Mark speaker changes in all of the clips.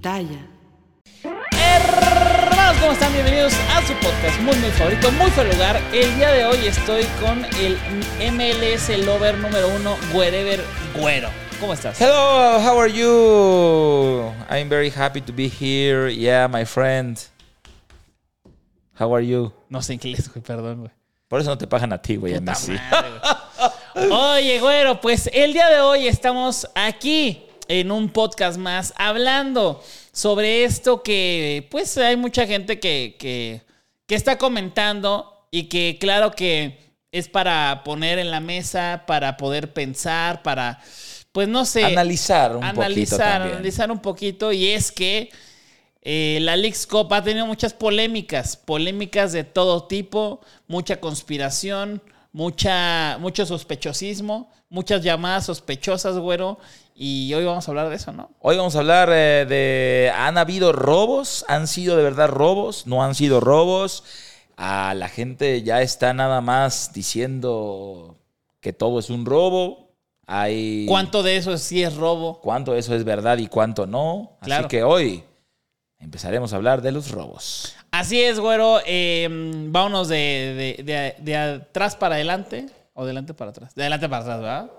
Speaker 1: Hermanos, ¿cómo están? Bienvenidos a su podcast muy, muy favorito, muy feliz lugar. El día de hoy estoy con el MLS Lover número uno, Wherever Güero. ¿Cómo estás?
Speaker 2: Hello, how are you? I'm very happy to be here. Yeah, my friend. How are you?
Speaker 1: No sé inglés, güey, perdón, güey.
Speaker 2: Por eso no te pagan a ti, güey, a mí sí.
Speaker 1: Oye, güero, pues el día de hoy estamos aquí en un podcast más hablando sobre esto que, pues, hay mucha gente que, que, que está comentando y que, claro, que es para poner en la mesa, para poder pensar, para, pues, no sé.
Speaker 2: Analizar un poquito
Speaker 1: analizar,
Speaker 2: también.
Speaker 1: analizar un poquito. Y es que eh, la Leagues Cup ha tenido muchas polémicas, polémicas de todo tipo, mucha conspiración, mucha, mucho sospechosismo, muchas llamadas sospechosas, güero. Y hoy vamos a hablar de eso, ¿no?
Speaker 2: Hoy vamos a hablar eh, de... ¿Han habido robos? ¿Han sido de verdad robos? ¿No han sido robos? A la gente ya está nada más diciendo que todo es un robo. Hay...
Speaker 1: ¿Cuánto de eso sí es robo?
Speaker 2: ¿Cuánto eso es verdad y cuánto no?
Speaker 1: Claro.
Speaker 2: Así que hoy empezaremos a hablar de los robos.
Speaker 1: Así es, güero. Eh, vámonos de, de- de- de atrás para adelante. O de adelante para atrás. De adelante para atrás, ¿verdad?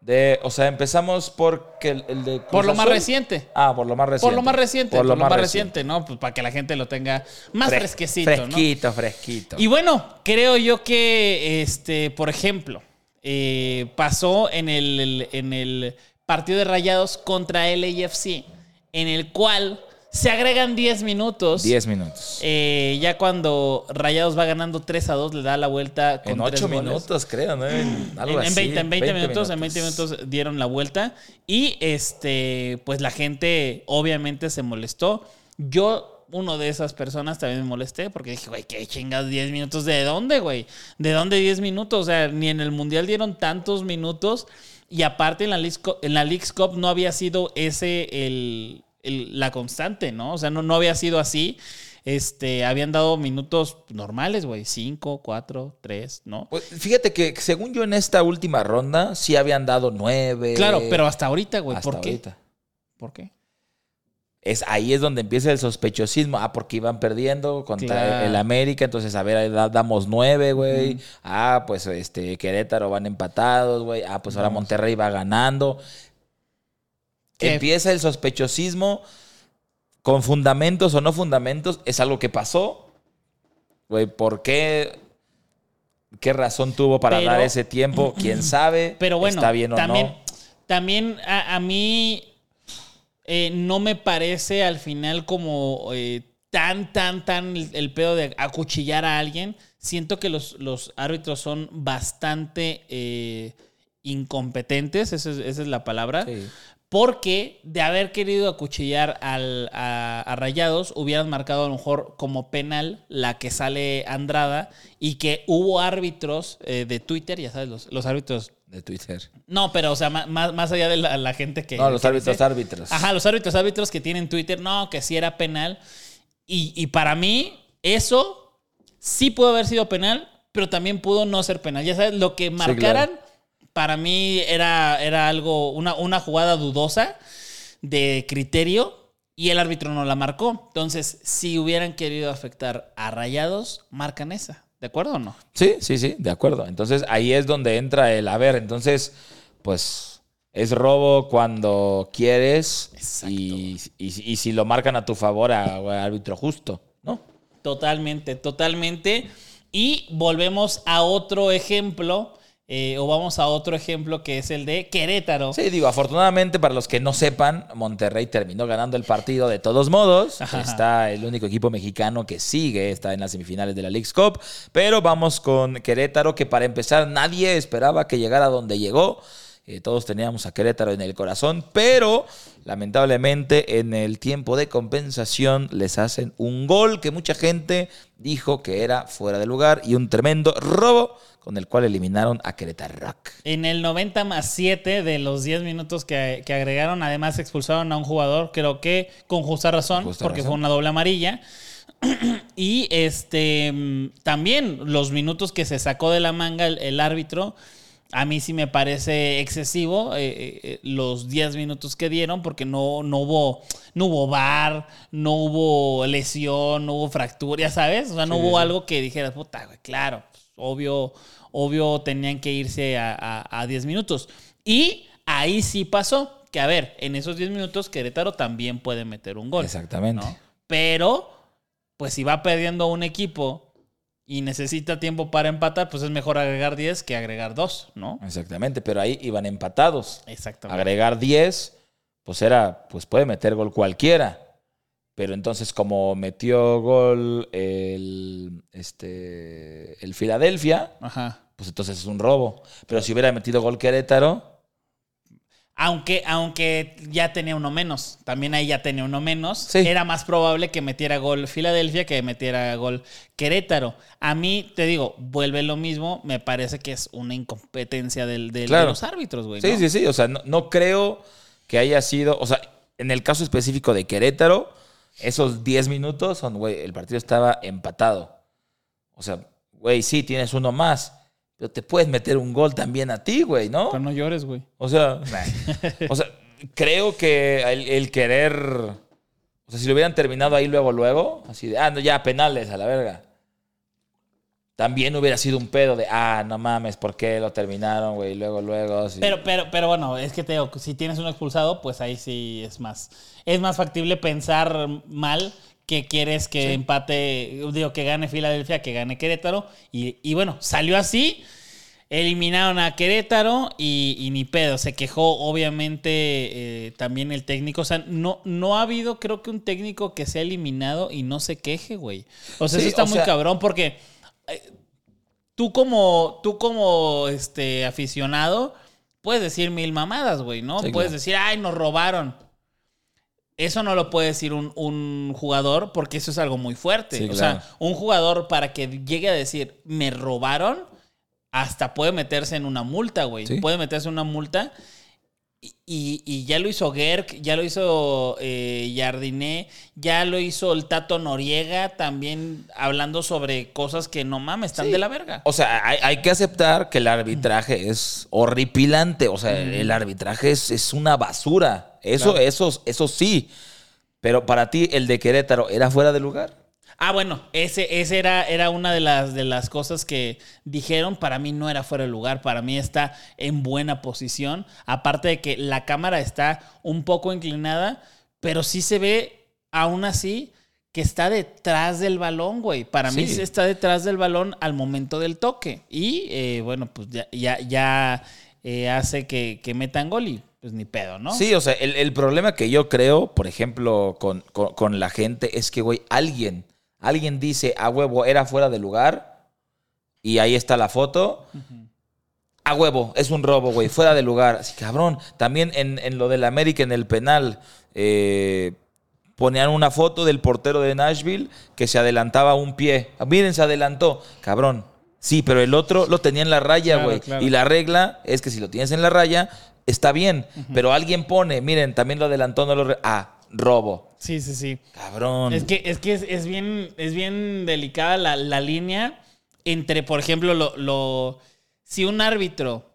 Speaker 2: De, o sea, empezamos porque el, el de Cruz
Speaker 1: Por lo más reciente.
Speaker 2: Ah, por lo más reciente.
Speaker 1: Por lo más reciente, por, lo, más reciente, ¿no? Pues para que la gente lo tenga más
Speaker 2: Fres-
Speaker 1: fresquecito, ¿no?
Speaker 2: Fresquito, fresquito.
Speaker 1: Y bueno, creo yo que, este, por ejemplo, eh, pasó en el, en el partido de Rayados contra LAFC, en el cual se agregan 10 minutos.
Speaker 2: 10 minutos.
Speaker 1: Eh, ya cuando Rayados va ganando 3 a 2, le da la vuelta con
Speaker 2: en
Speaker 1: tres
Speaker 2: 8
Speaker 1: goles.
Speaker 2: minutos, creo, ¿no? En, algo
Speaker 1: En, en
Speaker 2: así.
Speaker 1: 20, en 20 minutos, en 20 minutos dieron la vuelta y este, pues la gente obviamente se molestó. Yo, uno de esas personas, también me molesté porque dije, güey, qué chingas 10 minutos, ¿de dónde, güey? ¿De dónde 10 minutos? O sea, ni en el Mundial dieron tantos minutos y aparte en la Leagues Cup, en la Leagues Cup no había sido ese el, el- la constante, ¿no? O sea, no, no había sido así. Este, habían dado minutos normales, güey, 5, 4, 3, ¿no?
Speaker 2: Pues, fíjate que según yo en esta última ronda sí habían dado 9.
Speaker 1: Claro, pero hasta ahorita, güey, ¿por qué?
Speaker 2: ahorita.
Speaker 1: ¿Por qué?
Speaker 2: Es, ahí es donde empieza el sospechosismo. Ah, porque iban perdiendo contra
Speaker 1: Claro.
Speaker 2: el América. Entonces, a ver, damos 9, güey. Ah, pues este Querétaro van empatados, güey. Ah, pues ahora. Monterrey va ganando.
Speaker 1: ¿Qué?
Speaker 2: Empieza el sospechosismo con fundamentos o no fundamentos. Es algo que pasó. Güey, ¿por qué? ¿Qué razón tuvo para
Speaker 1: Pero-
Speaker 2: dar ese tiempo? ¿Quién sabe?
Speaker 1: Pero bueno,
Speaker 2: ¿Está bien o
Speaker 1: también,
Speaker 2: no?
Speaker 1: también a, a mí eh, no me parece al final como eh, tan, tan, tan el, el pedo de acuchillar a alguien. Siento que los, los árbitros son bastante eh, incompetentes, esa es, esa es la palabra.
Speaker 2: Sí.
Speaker 1: Porque de haber querido acuchillar al, a, a Rayados, hubieran marcado a lo mejor como penal la que sale Andrada y que hubo árbitros eh, de Twitter, ya sabes, los, los árbitros.
Speaker 2: De Twitter.
Speaker 1: No, pero o sea, más, más allá de la, la gente que.
Speaker 2: No, los
Speaker 1: que
Speaker 2: árbitros,
Speaker 1: dice-
Speaker 2: árbitros.
Speaker 1: Ajá, los árbitros, árbitros que tienen Twitter, no, que sí era penal. Y, y para mí, eso sí pudo haber sido penal, pero también pudo no ser penal. Ya sabes, lo que marcaran, para mí era, era algo, una, una jugada dudosa de criterio y el árbitro no la marcó. Entonces, si hubieran querido afectar a rayados, marcan esa. ¿De acuerdo o no?
Speaker 2: Sí, sí, sí, de acuerdo. Entonces ahí es donde entra el a ver. Entonces, pues Es robo cuando quieres y, y- y si lo marcan a tu favor a, a árbitro justo, ¿no?
Speaker 1: Totalmente, totalmente. Y volvemos a otro ejemplo, eh, o vamos a otro ejemplo que es el de Querétaro.
Speaker 2: Sí, digo, afortunadamente para los que no sepan, Monterrey terminó ganando el partido de todos modos.
Speaker 1: Ajá.
Speaker 2: Está el único equipo mexicano que sigue, está en las semifinales de la League's Cup. Pero vamos con Querétaro, que para empezar nadie esperaba que llegara donde llegó. Eh, todos teníamos a Querétaro en el corazón, pero lamentablemente en el tiempo de compensación les hacen un gol que mucha gente dijo que era fuera de lugar y un tremendo robo con el cual eliminaron a Querétaro Rock.
Speaker 1: En el 90 más 7 de los 10 minutos que, que agregaron, además expulsaron a un jugador, creo que con justa razón,
Speaker 2: Justa
Speaker 1: porque
Speaker 2: razón.
Speaker 1: fue una doble amarilla. y este mm, también los minutos que se sacó de la manga el, el árbitro, a mí sí me parece excesivo eh, eh, eh, los 10 minutos que dieron, porque no, no hubo no hubo bar, no hubo lesión, no hubo fractura, ya sabes, o sea, no
Speaker 2: Sí,
Speaker 1: hubo algo que dijeras, puta, güey, claro, pues, obvio, obvio tenían que irse a, a, a 10 minutos. Y ahí sí pasó, que a ver, en esos 10 minutos Querétaro también puede meter un gol.
Speaker 2: Exactamente.
Speaker 1: ¿no? Pero, pues si va perdiendo un equipo y necesita tiempo para empatar, pues es mejor agregar 10 que agregar 2, ¿no?
Speaker 2: Exactamente, pero ahí iban empatados.
Speaker 1: Exactamente.
Speaker 2: Agregar 10, pues era, pues puede meter gol cualquiera. Pero entonces, como metió gol el, este, el Filadelfia,
Speaker 1: Ajá.
Speaker 2: pues entonces es un robo. Pero si hubiera metido gol Querétaro,
Speaker 1: Aunque, aunque ya tenía uno menos, también ahí ya tenía uno menos,
Speaker 2: Sí.
Speaker 1: era más probable que metiera gol Filadelfia que metiera gol Querétaro. A mí, te digo, vuelve lo mismo, me parece que es una incompetencia del, del-
Speaker 2: Claro.
Speaker 1: de los árbitros, güey.
Speaker 2: sí,
Speaker 1: ¿no?
Speaker 2: sí, sí. O sea, no, no creo que haya sido. O sea, en el caso específico de Querétaro, esos 10 minutos son, güey, el partido estaba empatado. O sea, güey, sí, tienes uno más. Pero te puedes meter un gol también a ti, güey, ¿no?
Speaker 1: Pero no llores, güey.
Speaker 2: O sea, o sea, creo que el, el querer. O sea, si lo hubieran terminado ahí luego, luego, así de, ah, no, ya, penales a la verga. También hubiera sido un pedo de, ah, no mames, ¿por qué lo terminaron, güey? Luego, luego.
Speaker 1: Pero, pero, pero bueno, es que te digo, si tienes un expulsado, pues ahí sí es más. Es más factible pensar mal que quieres que empate, digo, que gane Filadelfia, que gane Querétaro. Y, y bueno, salió así. Eliminaron a Querétaro y, y ni pedo. Se quejó, obviamente, eh, también el técnico. O sea, no, no ha habido, creo que un técnico que sea eliminado y no se queje, güey. O sea,
Speaker 2: Sí,
Speaker 1: eso está muy
Speaker 2: sea-
Speaker 1: cabrón porque eh, tú como, tú como este, aficionado puedes decir mil mamadas, güey, ¿no?
Speaker 2: Sí,
Speaker 1: puedes
Speaker 2: claro.
Speaker 1: decir, ay, nos robaron. Eso no lo puede decir un, un jugador porque eso es algo muy fuerte.
Speaker 2: Sí,
Speaker 1: o
Speaker 2: claro.
Speaker 1: sea, un jugador para que llegue a decir, me robaron, hasta puede meterse en una multa, güey.
Speaker 2: Sí.
Speaker 1: Puede meterse en una multa. Y, y- ya lo hizo Gerk, ya lo hizo eh, Jardiné, ya lo hizo el Tato Noriega, también hablando sobre cosas que no mames, están
Speaker 2: Sí.
Speaker 1: de la verga.
Speaker 2: O sea, hay, hay que aceptar que el arbitraje es horripilante. O sea, el arbitraje es, es una basura. Eso,
Speaker 1: Claro.
Speaker 2: eso, eso sí. Pero para ti, el de Querétaro, ¿era fuera de lugar?
Speaker 1: Ah, bueno, ese, ese era, era una de las, de las cosas que dijeron. Para mí no era fuera de lugar, para mí está en buena posición. Aparte de que la cámara está un poco inclinada, pero sí se ve aún así que está detrás del balón, güey. Para mí
Speaker 2: Sí.
Speaker 1: está detrás del balón al momento del toque. Y eh, bueno, pues ya, ya, ya eh, hace que, que metan gol y pues ni pedo, ¿no?
Speaker 2: Sí, o sea, el, el problema que yo creo, por ejemplo, con, con- con la gente es que, güey, alguien, alguien dice, a huevo, era fuera de lugar y ahí está la foto. A huevo, es un robo, güey, fuera de lugar. Así, cabrón, también en, en lo del América, en el penal, eh, ponían una foto del portero de Nashville que se adelantaba un pie. Miren, se adelantó. Cabrón. Sí, pero el otro lo tenía en la raya, güey.
Speaker 1: claro.
Speaker 2: Y la regla es que si lo tienes en la raya, está bien. Pero alguien pone, miren, también lo adelantó, no lo... re- ah, robo.
Speaker 1: Sí, sí. sí.
Speaker 2: Cabrón.
Speaker 1: Es que, es, que es, es bien, es bien delicada la, la línea entre, por ejemplo, lo, lo- si un árbitro,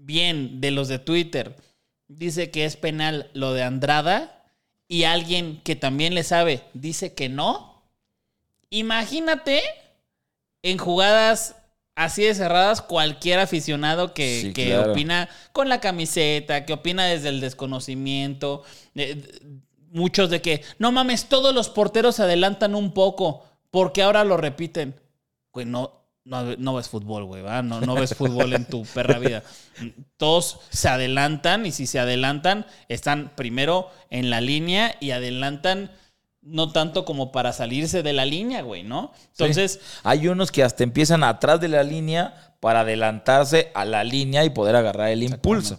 Speaker 1: bien de los de Twitter, dice que es penal lo de Andrada y alguien que también le sabe dice que no, imagínate en jugadas así de cerradas cualquier aficionado que,
Speaker 2: Sí,
Speaker 1: que
Speaker 2: claro.
Speaker 1: opina con la camiseta, que opina desde el desconocimiento. eh, muchos de que, no mames, todos los porteros se adelantan un poco porque ahora lo repiten. Güey, no, no, no ves fútbol, güey, ¿verdad? No, no ves fútbol en tu perra vida. Todos se adelantan y si se adelantan, están primero en la línea y adelantan no tanto como para salirse de la línea, güey, ¿no? Entonces,
Speaker 2: Hay unos que hasta empiezan atrás de la línea para adelantarse a la línea y poder agarrar el impulso.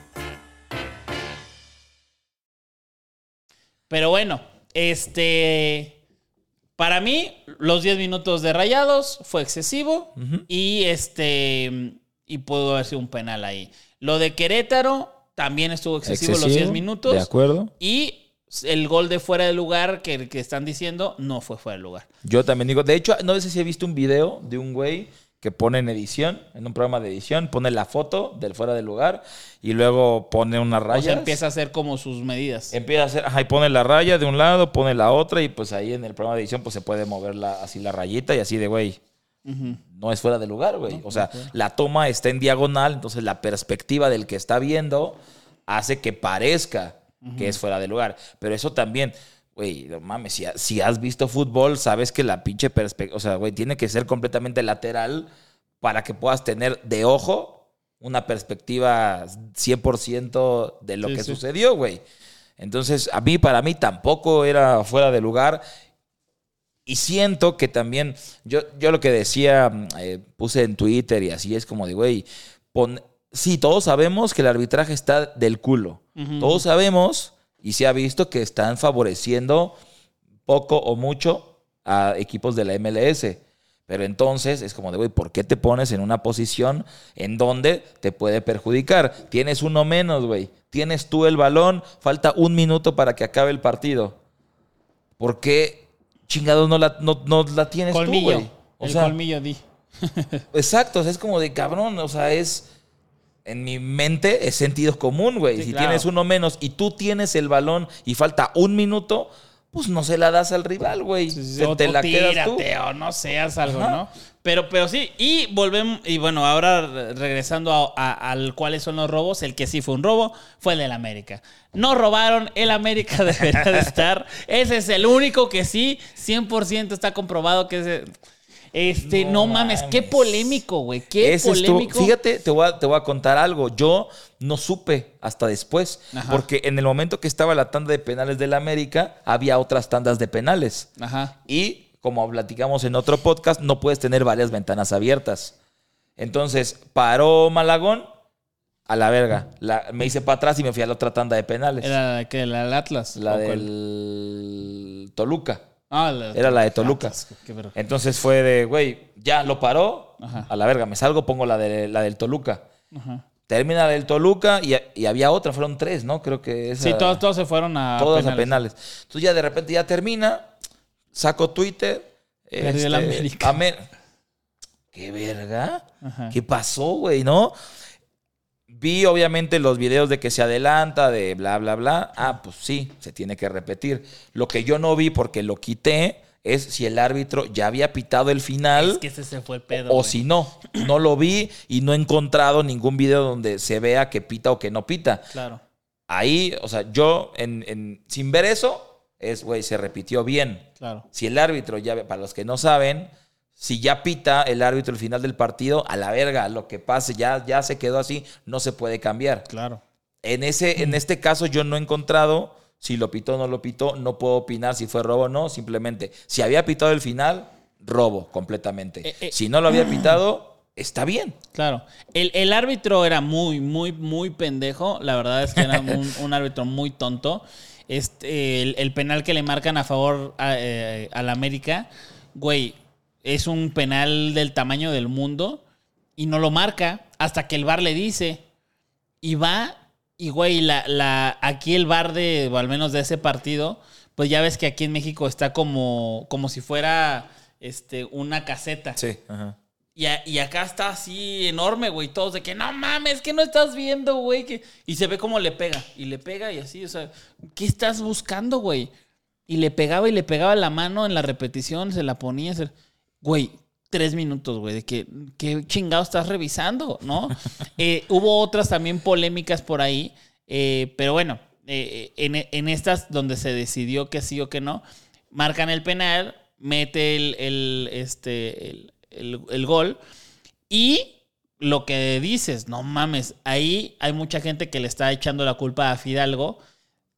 Speaker 1: Pero bueno, este. Para mí, los 10 minutos de rayados fue excesivo. Y este. Y pudo haber sido un penal ahí. Lo de Querétaro también estuvo excesivo, los 10 minutos.
Speaker 2: De acuerdo.
Speaker 1: Y el gol de fuera de lugar que, que están diciendo no fue fuera de lugar.
Speaker 2: Yo también digo, de hecho, no sé si he visto un video de un güey que pone en edición, en un programa de edición, pone la foto del fuera del lugar y luego pone una
Speaker 1: O
Speaker 2: raya.
Speaker 1: sea, empieza a hacer como sus medidas.
Speaker 2: Empieza a hacer, ajá, y pone la raya de un lado, pone la otra y pues ahí en el programa de edición pues se puede mover la, así la rayita y así de, güey, no es fuera de lugar, güey. o sea, la toma está en diagonal, entonces la perspectiva del que está viendo hace que parezca que es fuera de lugar. Pero eso también, güey, no mames, si, si has visto fútbol, sabes que la pinche perspectiva, o sea, güey, tiene que ser completamente lateral para que puedas tener de ojo una perspectiva 100% de lo
Speaker 1: Sí,
Speaker 2: que
Speaker 1: sí.
Speaker 2: sucedió, güey. Entonces, a mí, para mí, tampoco era fuera de lugar. Y siento que también, yo, yo lo que decía, eh, puse en Twitter y así es como de, güey, pon- sí, todos sabemos que el arbitraje está del culo. Todos sabemos y se ha visto que están favoreciendo poco o mucho a equipos de la MLS. Pero entonces es como de, güey, ¿por qué te pones en una posición en donde te puede perjudicar? Tienes uno menos, güey. Tienes tú el balón, falta un minuto para que acabe el partido. ¿Por qué chingados no la, no, no la tienes
Speaker 1: colmillo.
Speaker 2: tú, güey? O
Speaker 1: el
Speaker 2: sea,
Speaker 1: colmillo di.
Speaker 2: Exacto, o sea, es como de cabrón, o sea, es. En mi mente es sentido común, güey.
Speaker 1: Sí,
Speaker 2: si
Speaker 1: claro.
Speaker 2: tienes uno menos y tú tienes el balón y falta un minuto, pues no se la das al rival, güey. Se-
Speaker 1: o,
Speaker 2: te
Speaker 1: o
Speaker 2: la quedas tú.
Speaker 1: tírate, o no seas algo,
Speaker 2: Ajá.
Speaker 1: ¿no? Pero, pero sí, y volvemos, y bueno, ahora re- regresando a, a- al cuáles son los robos, el que sí fue un robo fue el del América. No robaron, el América debería de estar. Ese es el único que sí, 100% está comprobado que ese... Este, no,
Speaker 2: No
Speaker 1: mames, qué polémico, güey, qué
Speaker 2: Ese estuvo-
Speaker 1: polémico.
Speaker 2: fíjate, te voy, a, te voy a contar algo. Yo no supe hasta después,
Speaker 1: Ajá.
Speaker 2: porque en el momento que estaba la tanda de penales del América, había otras tandas de penales.
Speaker 1: Ajá.
Speaker 2: Y como platicamos en otro podcast, no puedes tener varias ventanas abiertas. Entonces, paró Malagón a la verga. La- me hice para atrás y me fui a la otra tanda de penales.
Speaker 1: Era la que la del Atlas.
Speaker 2: la del Toluca.
Speaker 1: Ah, la-
Speaker 2: Era la de Toluca.
Speaker 1: Qué verga.
Speaker 2: Entonces fue de, güey, ya lo paró.
Speaker 1: Ajá.
Speaker 2: A la verga, me salgo, pongo la, de, la del Toluca.
Speaker 1: Ajá.
Speaker 2: Termina la del Toluca y, y había otra, fueron tres, ¿no? Creo que esa,
Speaker 1: Sí, todos, todos se fueron a
Speaker 2: todas
Speaker 1: penales.
Speaker 2: a penales. Entonces ya de repente ya termina, saco Twitter. este,
Speaker 1: Perdió el América.
Speaker 2: Amer- ¿Qué verga?
Speaker 1: Ajá.
Speaker 2: ¿Qué pasó, güey? ¿No? Vi obviamente los videos de que se adelanta, de bla, bla, bla. Ah, pues sí, se tiene que repetir. Lo que yo no vi porque lo quité es si el árbitro ya había pitado el final
Speaker 1: Es que ese se fue el pedo.
Speaker 2: o si no. No lo vi y no he encontrado ningún video donde se vea que pita o que no pita.
Speaker 1: Claro.
Speaker 2: Ahí, o sea, yo en, en- sin ver eso, es, güey, se repitió bien.
Speaker 1: Claro.
Speaker 2: Si el árbitro, ya, para los que no saben, si ya pita el árbitro el final del partido, a la verga, lo que pase, ya, ya se quedó así, no se puede cambiar.
Speaker 1: Claro.
Speaker 2: En, ese, en este caso yo no he encontrado si lo pitó o no lo pitó, no puedo opinar si fue robo o no, simplemente, si había pitado el final, robo completamente.
Speaker 1: Eh, eh.
Speaker 2: si no lo había pitado, está bien.
Speaker 1: Claro. El, el árbitro era muy, muy, muy pendejo. La verdad es que era un, un árbitro muy tonto. Este, el, el penal que le marcan a favor a, eh, al América, güey, es un penal del tamaño del mundo. y no lo marca hasta que el bar le dice. Y va, y güey, la, la, aquí el bar de, o al menos de ese partido, pues ya ves que aquí en México está como, como si fuera este, una caseta.
Speaker 2: Sí, ajá.
Speaker 1: Y, a- y acá está así enorme, güey. Todos de que no mames, que no estás viendo, güey. que-". Y se ve como le pega. Y le pega y así, o sea, ¿qué estás buscando, güey? Y le pegaba y le pegaba la mano en la repetición, se la ponía. se- Güey, tres minutos, güey, de que, ¿qué chingado estás revisando, no? Eh, hubo otras también polémicas por ahí, eh, pero bueno, eh, en, en estas donde se decidió que sí o que no, marcan el penal, mete el, el, este, el, el- el gol y lo que dices, no mames, ahí hay mucha gente que le está echando la culpa a Fidalgo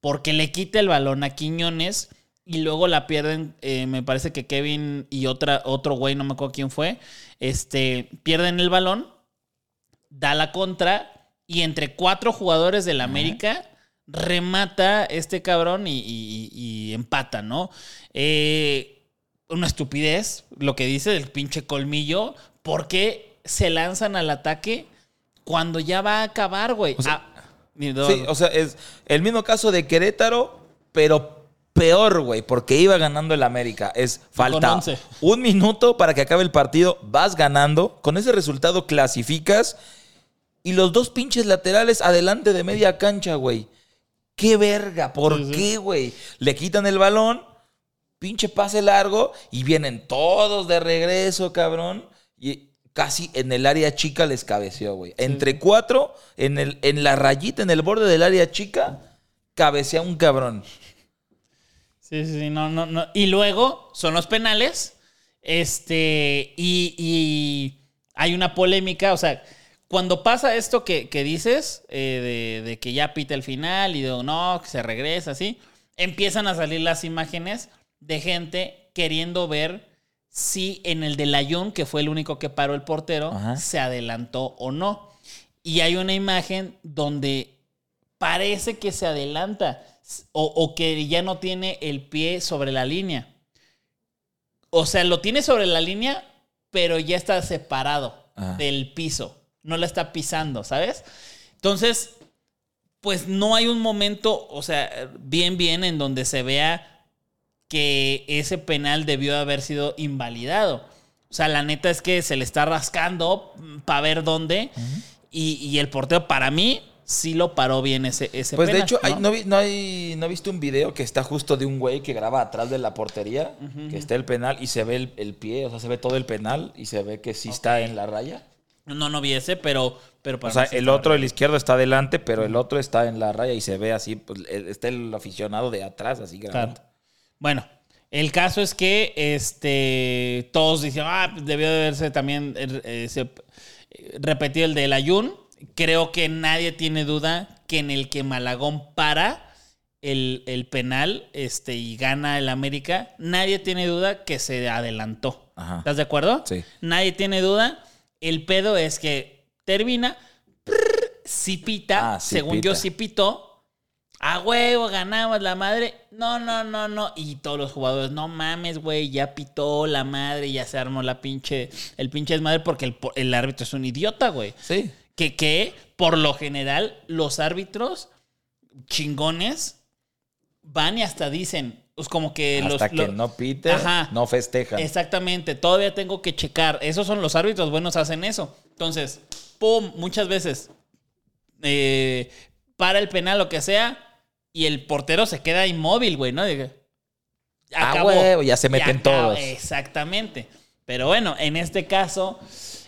Speaker 1: porque le quita el balón a Quiñones y luego la pierden, eh, me parece que Kevin y otra, otro güey, no me acuerdo quién fue, este, pierden el balón, da la contra y entre cuatro jugadores del América remata este cabrón y, y- y empata, ¿no? Eh, una estupidez lo que dice del pinche colmillo, porque se lanzan al ataque cuando ya va a acabar, güey? Ah.
Speaker 2: Sí, o sea, es el mismo caso de Querétaro, pero peor, güey, porque iba ganando el América. Es falta un minuto para que acabe el partido, vas ganando, con ese resultado clasificas y los dos pinches laterales adelante de media cancha, güey. Qué verga, ¿por
Speaker 1: Sí, sí.
Speaker 2: qué, güey? Le quitan el balón, pinche pase largo y vienen todos de regreso, cabrón. Y casi en el área chica les cabeceó, güey. Entre cuatro, en, el, en la rayita, en el borde del área chica, cabecea un cabrón.
Speaker 1: Sí, sí, sí, no, no, no. Y luego son los penales. Este, y, y hay una polémica, o sea, cuando pasa esto que, que dices, eh, de, de que ya pita el final y de no, que se regresa, así, empiezan a salir las imágenes de gente queriendo ver si en el del Ayun, que fue el único que paró el portero,
Speaker 2: Ajá.
Speaker 1: se adelantó o no. Y hay una imagen donde parece que se adelanta o, o que ya no tiene el pie sobre la línea. O sea, lo tiene sobre la línea, pero ya está separado
Speaker 2: Ajá.
Speaker 1: del piso. No la está pisando, ¿sabes? Entonces, pues no hay un momento, o sea, bien, bien, en donde se vea que ese penal debió haber sido invalidado. O sea, la neta es que se le está rascando para ver dónde. y, y el portero, para mí, sí lo paró bien ese, ese
Speaker 2: Pues de hecho, hay-
Speaker 1: ¿no?
Speaker 2: ¿no, vi- no hay, ¿no viste un video que está justo de un güey que graba atrás de la portería? Que está el penal y se ve el, el pie, o sea, se ve todo el penal y se ve que sí está en la raya.
Speaker 1: No, no vi ese, pero, pero para
Speaker 2: O sea, el otro, el izquierdo está adelante, pero el otro está en la raya y se ve así, pues, está el aficionado de atrás, así grabando.
Speaker 1: Claro. Bueno, el caso es que este, todos dicen, ah, debió de haberse también eh, eh, se- eh, repetido el del Ayun. Creo que nadie tiene duda que en el que Malagón para el, el penal este, y gana el América, nadie tiene duda que se adelantó.
Speaker 2: Ajá.
Speaker 1: ¿Estás de acuerdo?
Speaker 2: Sí.
Speaker 1: Nadie tiene duda. El pedo es que termina, si pita,
Speaker 2: Ah,
Speaker 1: según yo sí pitó, a huevo, ganamos la madre. No, no, no, no. Y todos los jugadores, no mames, güey, ya pitó la madre, ya se armó la pinche, el pinche desmadre porque el, el árbitro es un idiota, güey.
Speaker 2: Sí.
Speaker 1: Que, que, por lo general, los árbitros chingones van y hasta dicen, pues como que
Speaker 2: Hasta
Speaker 1: los...
Speaker 2: que no pite,
Speaker 1: Ajá.
Speaker 2: no festejan.
Speaker 1: Exactamente, todavía tengo que checar. Esos son los árbitros buenos, hacen eso. Entonces, pum, muchas veces eh, para el penal, lo que sea, y el portero se queda inmóvil, güey, ¿no? De que,
Speaker 2: Ah, huevo, ya se meten
Speaker 1: acabó.
Speaker 2: todos.
Speaker 1: Exactamente. Pero bueno, en este caso,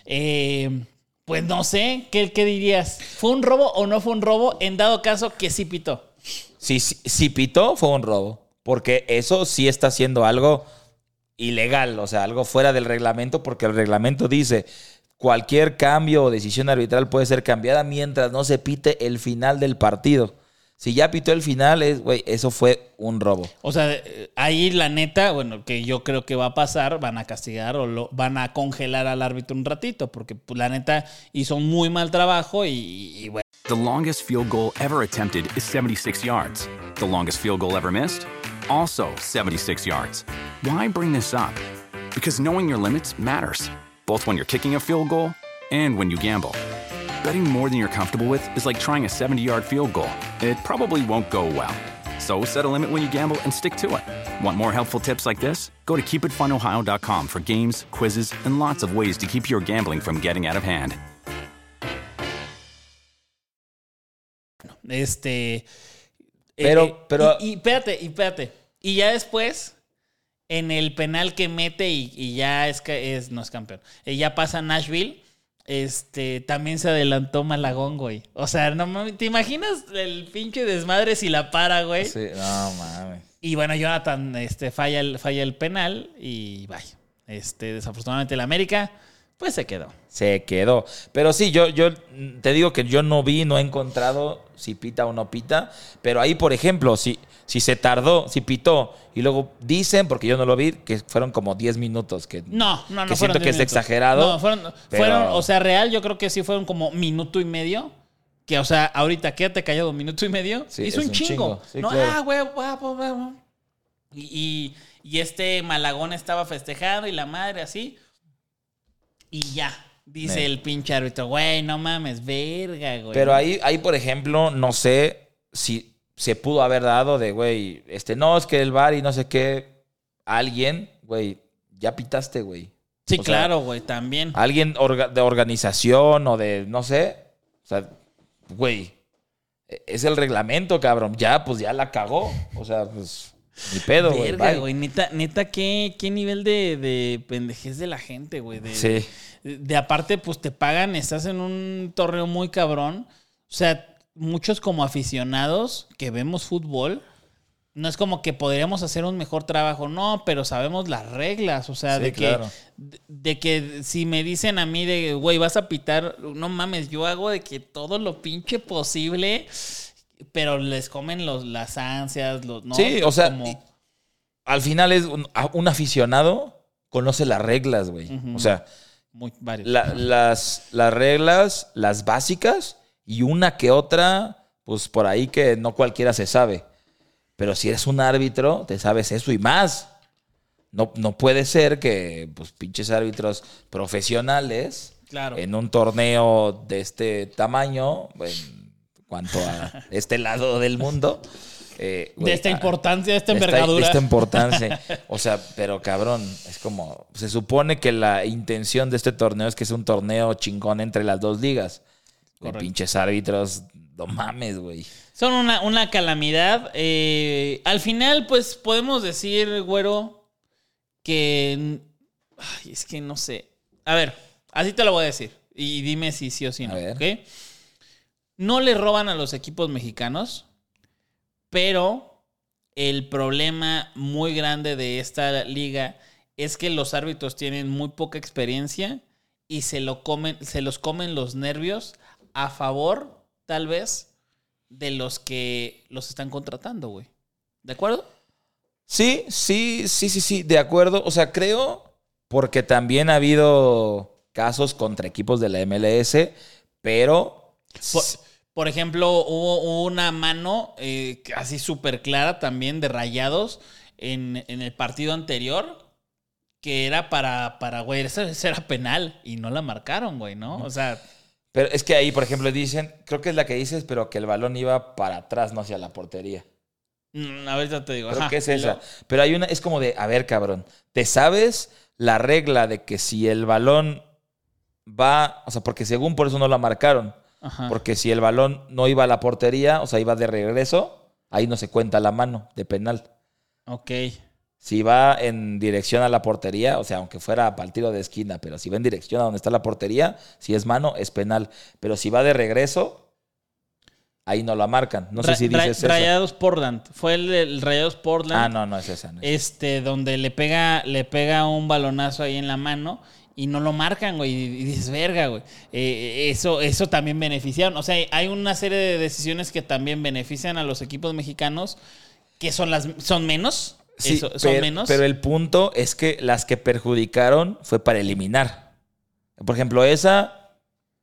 Speaker 1: eh, pues no sé, ¿qué, ¿qué dirías? ¿Fue un robo o no fue un robo? En dado caso que sí pitó.
Speaker 2: Si, si, si pitó, fue un robo. Porque eso sí está haciendo algo ilegal, o sea, algo fuera del reglamento, porque el reglamento dice cualquier cambio o decisión arbitral puede ser cambiada mientras no se pite el final del partido. Si ya pitó el final, es, güey, eso fue un robo.
Speaker 1: O sea, ahí la neta, bueno, que yo creo que va a pasar, van a castigar o lo, van a congelar al árbitro un ratito, porque pues, la neta hizo un muy mal trabajo y, y, bueno.
Speaker 3: The longest field goal ever attempted is 76 yards. The longest field goal ever missed? Also 76 yards. Why bring this up? Because knowing your limits matters, both when you're kicking a field goal and when you gamble. Betting more than you're comfortable with is like trying a 70 yard field goal. It probably won't go well. So set a limit when you gamble and stick to it. Want more helpful tips like this? Go to keepitfunohio.com for games, quizzes, and lots of ways to keep your gambling from getting out of hand.
Speaker 1: Este.
Speaker 2: Pero-
Speaker 1: eh,
Speaker 2: pero-
Speaker 1: Y, y espérate, y espérate. Y ya después, en el penal que mete y, y ya es, que es. No es campeón. eh, ya pasa Nashville. Este, también se adelantó Malagón, güey. O sea, no mames, ¿te imaginas el pinche desmadre si la para, güey?
Speaker 2: Sí, no mames.
Speaker 1: Y bueno, Jonathan este, falla, el, falla el penal y vaya. Este, desafortunadamente el América, pues se quedó.
Speaker 2: Se quedó. Pero sí, yo, yo te digo que yo no vi, no he encontrado si pita o no pita. Pero ahí, por ejemplo, si, si se tardó, si pitó, y luego dicen, porque yo no lo vi, que fueron como 10 minutos. Que,
Speaker 1: No, no, no.
Speaker 2: Que siento que
Speaker 1: 10
Speaker 2: es
Speaker 1: minutos.
Speaker 2: exagerado,
Speaker 1: No, fueron,
Speaker 2: pero-
Speaker 1: fueron, o sea, real, yo creo que sí fueron como minuto y medio. Que, o sea, ahorita quédate callado, minuto y medio.
Speaker 2: Sí,
Speaker 1: hizo
Speaker 2: es
Speaker 1: un
Speaker 2: un
Speaker 1: chingo.
Speaker 2: chingo. Sí,
Speaker 1: no,
Speaker 2: claro.
Speaker 1: ah, güey, guapo, guapo. Y, y, y este Malagón estaba festejado y la madre así. Y ya. Dice
Speaker 2: Neta.
Speaker 1: el pinche árbitro, güey, no mames, verga, güey.
Speaker 2: Pero ahí, ahí, por ejemplo, no sé si se pudo haber dado de, güey, este, no, es que el bar y no sé qué, alguien, güey, ya pitaste, güey.
Speaker 1: Sí,
Speaker 2: o
Speaker 1: claro, güey, también.
Speaker 2: Alguien orga- de organización o de, no sé, o sea, güey, es el reglamento, cabrón, ya, pues ya la cagó, o sea, pues, ni pedo, güey.
Speaker 1: Verga, güey. Neta, neta, ¿qué, qué nivel de, de pendejez de la gente, güey. De,
Speaker 2: Sí.
Speaker 1: de, de aparte, pues te pagan, estás en un torneo muy cabrón. O sea, muchos como aficionados que vemos fútbol, no es como que podríamos hacer un mejor trabajo, no, pero sabemos las reglas. O sea,
Speaker 2: Sí,
Speaker 1: de
Speaker 2: claro.
Speaker 1: que. De, de que si me dicen a mí de, güey, vas a pitar, no mames, yo hago de que todo lo pinche posible. Pero les comen los, las ansias, los. ¿no?
Speaker 2: Sí, o sea,
Speaker 1: Como-
Speaker 2: Al final es un, aficionado conoce las reglas, güey. O sea,
Speaker 1: Muy, varios.
Speaker 2: la- las, las reglas, las básicas y una que otra, pues por ahí que no cualquiera se sabe. Pero si eres un árbitro, te sabes eso y más. No, no puede ser que, pues, pinches árbitros profesionales
Speaker 1: Claro.
Speaker 2: en un torneo de este tamaño, en cuanto a este lado del mundo. eh,
Speaker 1: de
Speaker 2: güey,
Speaker 1: esta
Speaker 2: ah,
Speaker 1: importancia, de esta
Speaker 2: de
Speaker 1: envergadura.
Speaker 2: De esta importancia. O sea, pero cabrón, es como. Se supone que la intención de este torneo es que es un torneo chingón entre las dos ligas.
Speaker 1: Correcto.
Speaker 2: pinches árbitros, no mames, güey.
Speaker 1: Son una, una calamidad. Eh, al final, pues podemos decir, güero, que. Ay, es que no sé. A ver, así te lo voy a decir. Y dime si sí o si no.
Speaker 2: A ver.
Speaker 1: ¿ok? No le roban a los equipos mexicanos, pero el problema muy grande de esta liga es que los árbitros tienen muy poca experiencia y se, lo comen, se los comen los nervios a favor, tal vez, de los que los están contratando, güey. ¿De acuerdo?
Speaker 2: Sí, sí, sí, sí, sí, de acuerdo. O sea, creo, porque también ha habido casos contra equipos de la MLS, pero.
Speaker 1: Por, por ejemplo, hubo, hubo una mano eh, así súper clara también de rayados en, en el partido anterior que era para, para güey, esa, esa era penal y no la marcaron, güey, ¿no? O sea,
Speaker 2: Pero es que ahí, por ejemplo, dicen, creo que es la que dices, pero que el balón iba para atrás, no hacia la portería.
Speaker 1: mm, ahorita te digo.
Speaker 2: Creo
Speaker 1: ajá.
Speaker 2: que es esa. Pero hay una, es como de, a ver, cabrón, ¿te sabes la regla de que si el balón va, o sea, porque según por eso no la marcaron,
Speaker 1: Ajá.
Speaker 2: porque si el balón no iba a la portería, o sea, iba de regreso, ahí no se cuenta la mano de penal.
Speaker 1: Ok.
Speaker 2: Si va en dirección a la portería, o sea, aunque fuera para el tiro de esquina, pero si va en dirección a donde está la portería, si es mano, es penal. Pero si va de regreso, ahí no la marcan. No sé si dices eso.
Speaker 1: Rayados Portland. Fue el, el Rayados Portland.
Speaker 2: Ah, no, no es esa. no es esa.
Speaker 1: Este, donde le pega, le pega un balonazo ahí en la mano y no lo marcan, güey. Y dices, verga, güey. Eh, eso, eso también beneficiaron. O sea, hay una serie de decisiones que también benefician a los equipos mexicanos que son las son menos.
Speaker 2: Sí,
Speaker 1: Eso- son
Speaker 2: pero,
Speaker 1: menos.
Speaker 2: pero el punto es que las que perjudicaron fue para eliminar. Por ejemplo, esa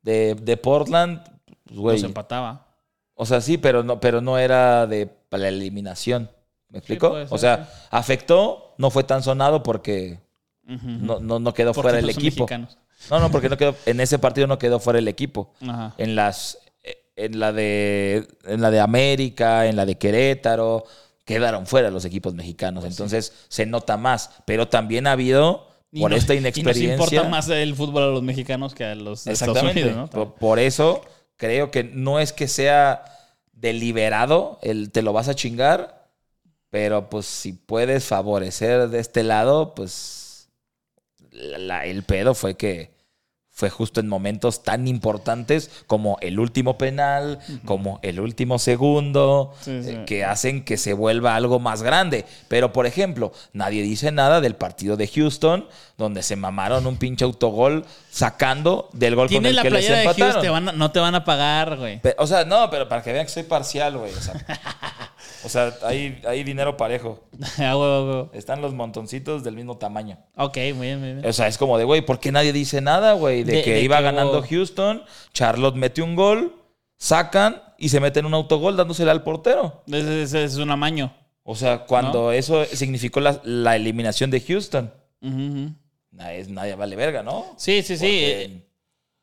Speaker 2: de, de Portland, pues, güey.
Speaker 1: Los empataba.
Speaker 2: O sea, sí, pero no, pero no era de para la eliminación. ¿Me explico?
Speaker 1: ser,
Speaker 2: o sea, afectó, no fue tan sonado porque no, no, no quedó
Speaker 1: Porque
Speaker 2: fuera el equipo.
Speaker 1: mexicanos.
Speaker 2: No, no, porque no quedó, en ese partido no quedó fuera el equipo.
Speaker 1: Ajá.
Speaker 2: En las en la de en la de América, en la de Querétaro, quedaron fuera los equipos mexicanos. Entonces se nota más, pero también ha habido
Speaker 1: Y
Speaker 2: por esta
Speaker 1: Y nos
Speaker 2: inexperiencia.
Speaker 1: importa más el fútbol a los mexicanos que a los de Estados
Speaker 2: Exactamente.
Speaker 1: Unidos, ¿no?
Speaker 2: por, por eso creo que no es que sea deliberado el te lo vas a chingar, pero pues si puedes favorecer de este lado, pues la- la- el pedo fue que fue justo en momentos tan importantes como el último penal, como el último segundo,
Speaker 1: Sí, sí.
Speaker 2: eh, que hacen que se vuelva algo más grande. Pero, por ejemplo, nadie dice nada del partido de Houston, donde se mamaron un pinche autogol sacando del gol con el
Speaker 1: la
Speaker 2: que les
Speaker 1: de
Speaker 2: empataron.
Speaker 1: Van a- no te van a pagar, güey.
Speaker 2: O sea, no, pero para que vean que soy parcial, güey. O sea, o sea, hay, hay dinero parejo.
Speaker 1: Ah, huevo, huevo.
Speaker 2: Están los montoncitos del mismo tamaño.
Speaker 1: Ok, muy bien, muy bien.
Speaker 2: O sea, es como de, güey, ¿por qué nadie dice nada, güey? De,
Speaker 1: De-
Speaker 2: que
Speaker 1: de
Speaker 2: iba
Speaker 1: que
Speaker 2: ganando
Speaker 1: hubo-
Speaker 2: Houston, Charlotte mete un gol, sacan y se meten un autogol dándosela al portero.
Speaker 1: Ese, ese es un amaño.
Speaker 2: O sea, cuando eso significó la, la eliminación de Houston. Nadie, nadie vale verga, ¿no?
Speaker 1: Sí, sí, sí.
Speaker 2: Porque-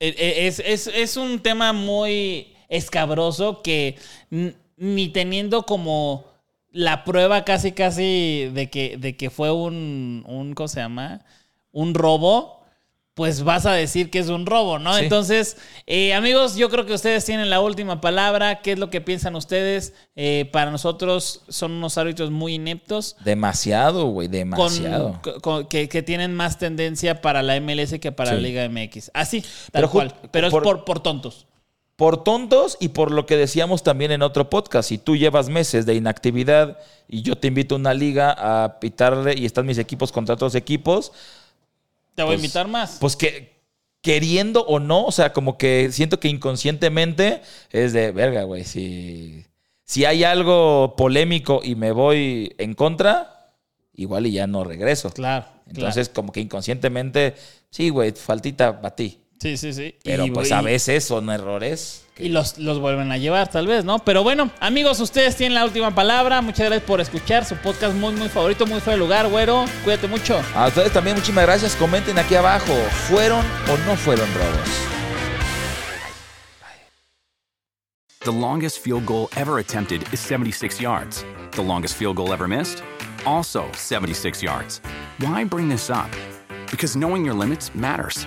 Speaker 1: Eh, eh, Es, es- es un tema muy escabroso que ni teniendo como la prueba casi, casi de que, de que fue un, un, ¿cómo se llama? Un robo, pues vas a decir que es un robo, ¿no?
Speaker 2: Sí.
Speaker 1: Entonces, eh, amigos, yo creo que ustedes tienen la última palabra. ¿Qué es lo que piensan ustedes? Eh, para nosotros son unos árbitros muy ineptos.
Speaker 2: Demasiado, güey, demasiado.
Speaker 1: con- que, que tienen más tendencia para la MLS que para
Speaker 2: Sí.
Speaker 1: la Liga MX. Así, tal
Speaker 2: Pero
Speaker 1: cual. Pero
Speaker 2: por-
Speaker 1: es por, por tontos.
Speaker 2: Por tontos y por lo que decíamos también en otro podcast. Si tú llevas meses de inactividad y yo te invito a una liga a pitarle y están mis equipos contra otros equipos,
Speaker 1: Te voy a
Speaker 2: Pues-
Speaker 1: invitar más.
Speaker 2: pues que queriendo o no, o sea, como que siento que inconscientemente es de verga, güey. Si, si hay algo polémico y me voy en contra, igual y ya no regreso.
Speaker 1: claro.
Speaker 2: Entonces, como que inconscientemente, sí, güey, faltita para ti.
Speaker 1: Sí, sí, sí.
Speaker 2: Pero
Speaker 1: Y-
Speaker 2: pues
Speaker 1: y-
Speaker 2: a veces son errores. que-
Speaker 1: Y los, los vuelven a llevar, tal vez, ¿no? Pero bueno, amigos, ustedes tienen la última palabra. Muchas gracias por escuchar su podcast muy, muy favorito, muy fuera de lugar, güero. Cuídate mucho.
Speaker 2: A ustedes también muchísimas gracias. Comenten aquí abajo. ¿Fueron o no fueron robos?
Speaker 3: The longest field goal ever attempted is 76 yards. The longest field goal ever missed? Also 76 yards. Why bring this up? Because knowing your limits matters,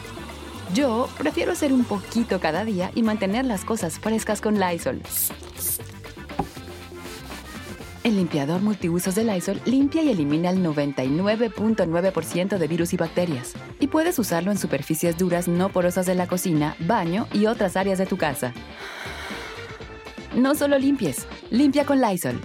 Speaker 4: Yo prefiero hacer un poquito cada día y mantener las cosas frescas con Lysol. El limpiador multiusos de Lysol limpia y elimina el 99.9% de virus y bacterias. Y puedes usarlo en superficies duras no porosas de la cocina, baño y otras áreas de tu casa. No solo limpies, limpia con Lysol.